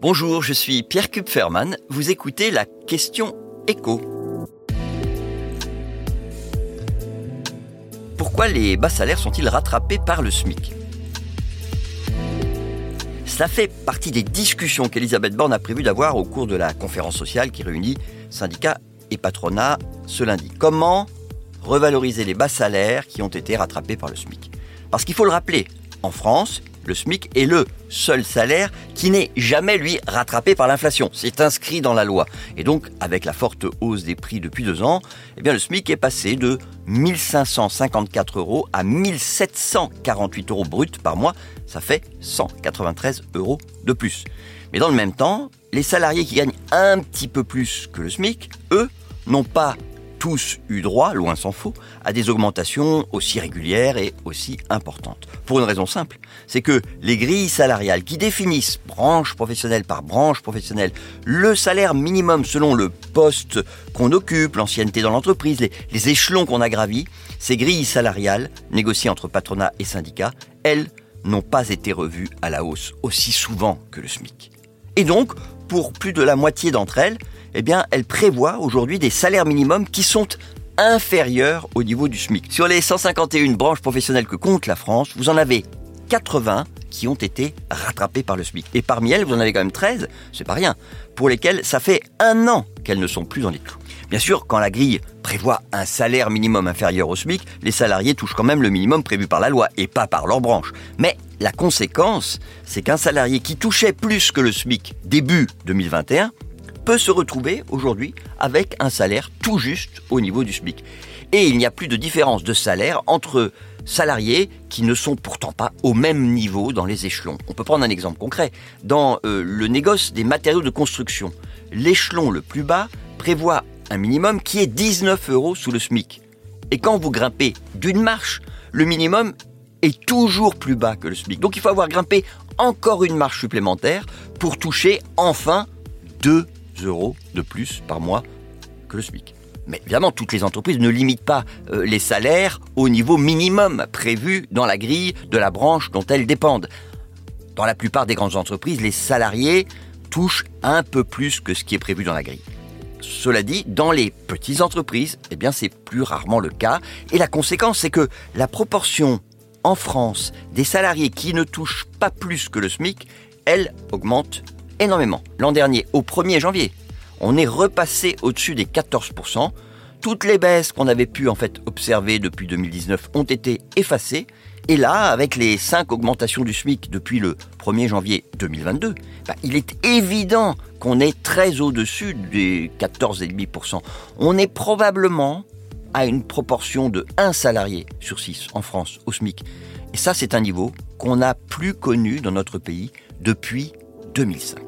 Bonjour, je suis Pierre Kupferman. Vous écoutez la question écho. Pourquoi les bas salaires sont-ils rattrapés par le SMIC? Cela fait partie des discussions qu'Elisabeth Borne a prévu d'avoir au cours de la conférence sociale qui réunit syndicats et patronat ce lundi. Comment revaloriser les bas salaires qui ont été rattrapés par le SMIC? Parce qu'il faut le rappeler, en France, le SMIC est le seul salaire qui n'est jamais, lui, rattrapé par l'inflation. C'est inscrit dans la loi. Et donc, avec la forte hausse des prix depuis deux ans, eh le SMIC est passé de 1554 euros à 1748 euros bruts par mois. Ça fait 193 euros de plus. Mais dans le même temps, les salariés qui gagnent un petit peu plus que le SMIC, eux, n'ont pas tous eu droit, loin s'en faut, à des augmentations aussi régulières et aussi importantes. Pour une raison simple, c'est que les grilles salariales qui définissent branche professionnelle par branche professionnelle le salaire minimum selon le poste qu'on occupe, l'ancienneté dans l'entreprise, les, échelons qu'on a gravis, ces grilles salariales, négociées entre patronat et syndicats, elles n'ont pas été revues à la hausse aussi souvent que le SMIC. Et donc, pour plus de la moitié d'entre elles, eh elle prévoit aujourd'hui des salaires minimums qui sont inférieurs au niveau du SMIC. Sur les 151 branches professionnelles que compte la France, vous en avez 80 qui ont été rattrapées par le SMIC. Et parmi elles, vous en avez quand même 13, c'est pas rien, pour lesquelles ça fait un an qu'elles ne sont plus dans les. Bien sûr, quand la grille prévoit un salaire minimum inférieur au SMIC, les salariés touchent quand même le minimum prévu par la loi et pas par leur branche. Mais la conséquence, c'est qu'un salarié qui touchait plus que le SMIC début 2021 se retrouver aujourd'hui avec un salaire tout juste au niveau du SMIC. Et il n'y a plus de différence de salaire entre salariés qui ne sont pourtant pas au même niveau dans les échelons. On peut prendre un exemple concret. Dans euh, le négoce des matériaux de construction, l'échelon le plus bas prévoit un minimum qui est 19 euros sous le SMIC. Et quand vous grimpez d'une marche, le minimum est toujours plus bas que le SMIC. Donc il faut avoir grimpé encore une marche supplémentaire pour toucher enfin 2 de plus par mois que le SMIC. Mais évidemment, toutes les entreprises ne limitent pas euh, les salaires au niveau minimum prévu dans la grille de la branche dont elles dépendent. Dans la plupart des grandes entreprises, les salariés touchent un peu plus que ce qui est prévu dans la grille. Cela dit, dans les petites entreprises, eh c'est plus rarement le cas. Et la conséquence, c'est que la proportion en France des salariés qui ne touchent pas plus que le SMIC, elle augmente énormément. L'an dernier, au 1er janvier, on est repassé au-dessus des 14%. Toutes les baisses qu'on avait pu en fait observer depuis 2019 ont été effacées. Et là, avec les 5 augmentations du SMIC depuis le 1er janvier 2022, bah, il est évident qu'on est très au-dessus des 14,5%. On est probablement à une proportion de 1 salarié sur 6 en France au SMIC. Et ça, c'est un niveau qu'on n'a plus connu dans notre pays depuis 2005.